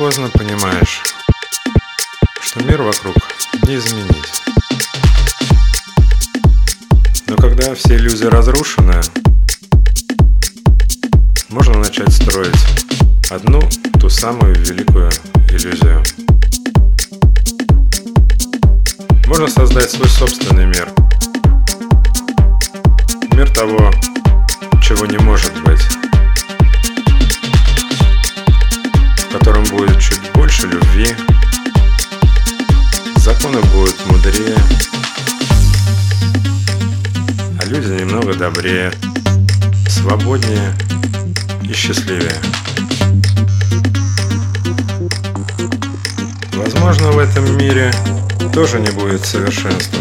Поздно понимаешь, что мир вокруг не изменить. Но когда все иллюзии разрушены, можно начать строить одну, ту самую великую иллюзию. Можно создать свой собственный мир. Мир того, чего не может быть. Добрее, свободнее и счастливее. Возможно, в этом мире тоже не будет совершенства.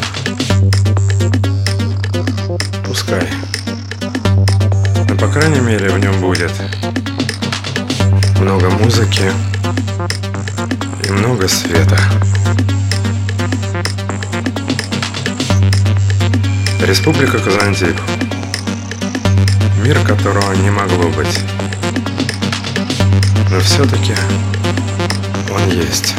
Пускай. Но, по крайней мере, в нем будет много музыки и много света. Республика Казантип. Мир, которого не могло быть. Но все-таки он есть.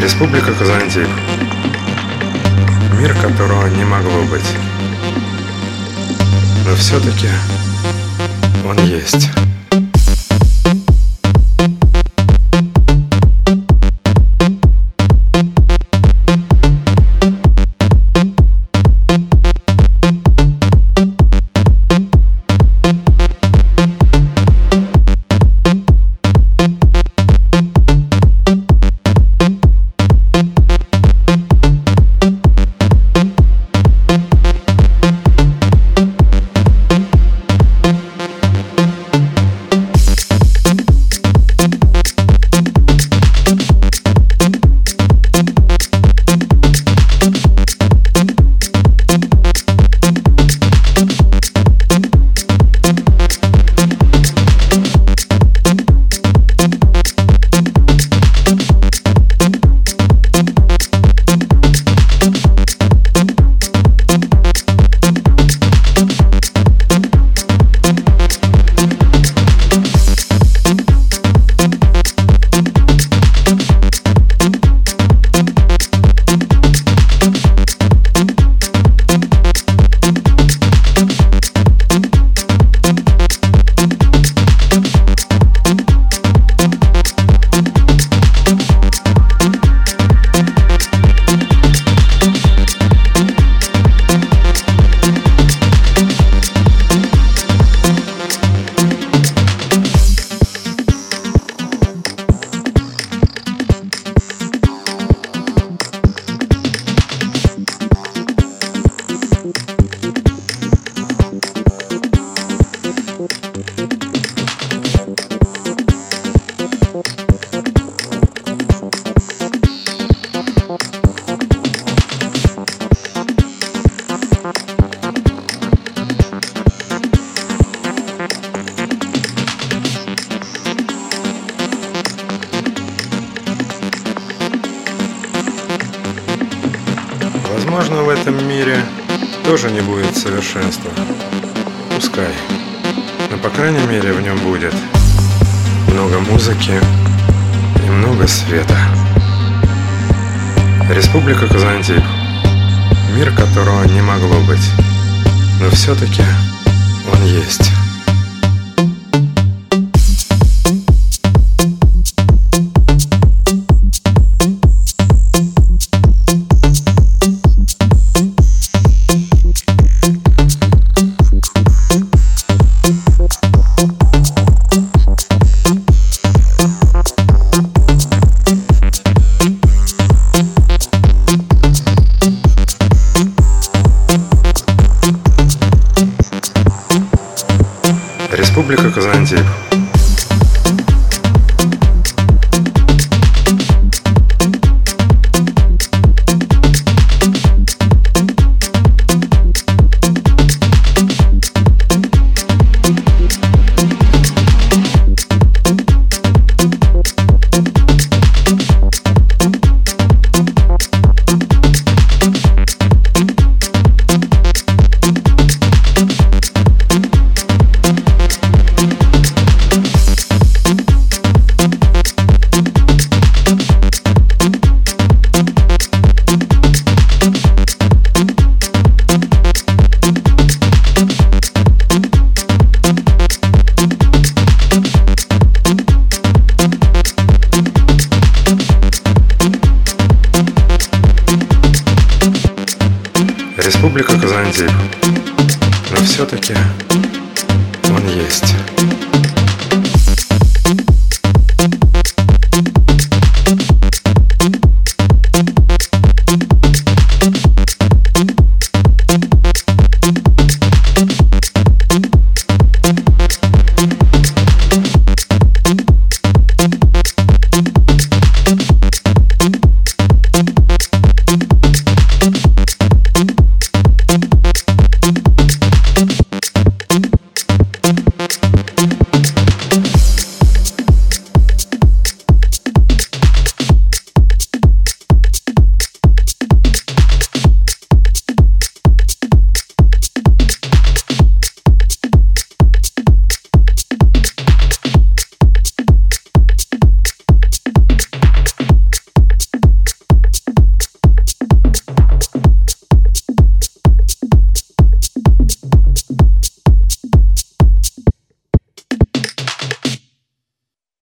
Республика Казантип. Мир, которого не могло быть. Но все-таки он есть. Возможно, в этом мире тоже не будет совершенства. Пускай. Но, по крайней мере, в нем будет много музыки и много света. Республика Казантип. Мир, которого не могло быть. Но все-таки он есть. Республика Казантип. все-таки он есть.